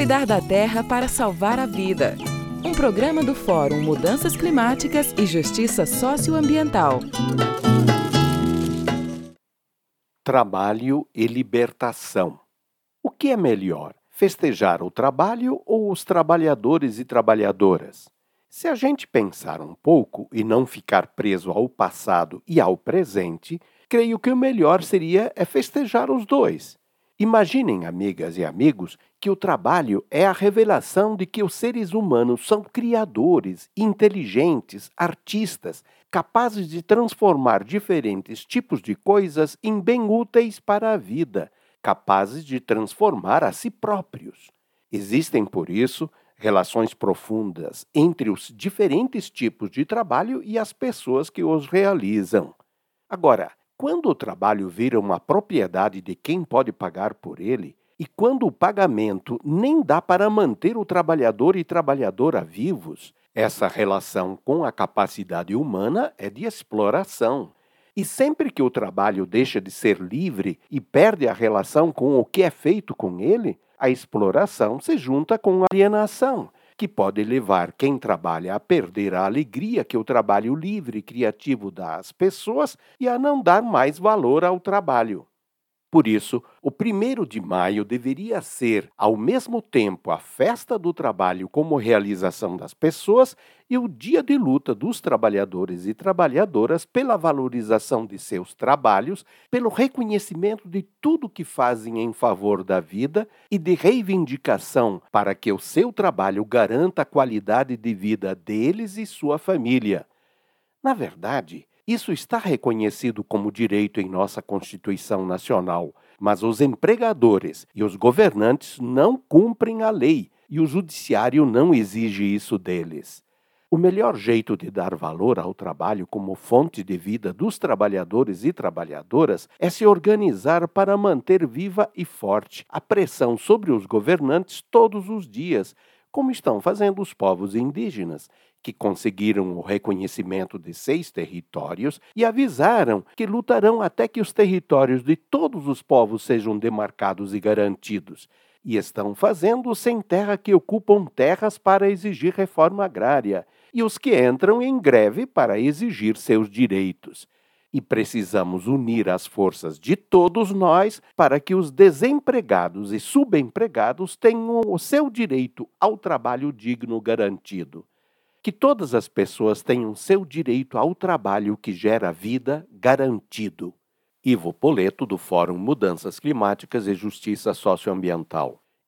Cuidar da terra para salvar a vida. Um programa do Fórum Mudanças Climáticas e Justiça Socioambiental. Trabalho e libertação. O que é melhor, festejar o trabalho ou os trabalhadores e trabalhadoras? Se a gente pensar um pouco e não ficar preso ao passado e ao presente, creio que o melhor seria é festejar os dois. Imaginem, amigas e amigos, que o trabalho é a revelação de que os seres humanos são criadores, inteligentes, artistas, capazes de transformar diferentes tipos de coisas em bem úteis para a vida, capazes de transformar a si próprios. Existem, por isso, relações profundas entre os diferentes tipos de trabalho e as pessoas que os realizam. Agora, quando o trabalho vira uma propriedade de quem pode pagar por ele, e quando o pagamento nem dá para manter o trabalhador e trabalhadora vivos, essa relação com a capacidade humana é de exploração. E sempre que o trabalho deixa de ser livre e perde a relação com o que é feito com ele, a exploração se junta com a alienação, que pode levar quem trabalha a perder a alegria que o trabalho livre e criativo dá às pessoas e a não dar mais valor ao trabalho. Por isso, o primeiro de maio deveria ser, ao mesmo tempo, a festa do trabalho como realização das pessoas e o dia de luta dos trabalhadores e trabalhadoras pela valorização de seus trabalhos, pelo reconhecimento de tudo que fazem em favor da vida e de reivindicação para que o seu trabalho garanta a qualidade de vida deles e sua família. Na verdade, isso está reconhecido como direito em nossa Constituição Nacional, mas os empregadores e os governantes não cumprem a lei e o judiciário não exige isso deles. O melhor jeito de dar valor ao trabalho como fonte de vida dos trabalhadores e trabalhadoras é se organizar para manter viva e forte a pressão sobre os governantes todos os dias, como estão fazendo os povos indígenas, que conseguiram o reconhecimento de seis territórios e avisaram que lutarão até que os territórios de todos os povos sejam demarcados e garantidos. E estão fazendo sem terra que ocupam terras para exigir reforma agrária, e os que entram em greve para exigir seus direitos e precisamos unir as forças de todos nós para que os desempregados e subempregados tenham o seu direito ao trabalho digno garantido. Que todas as pessoas tenham seu direito ao trabalho que gera vida garantido. Ivo Poleto, do Fórum Mudanças Climáticas e Justiça Socioambiental.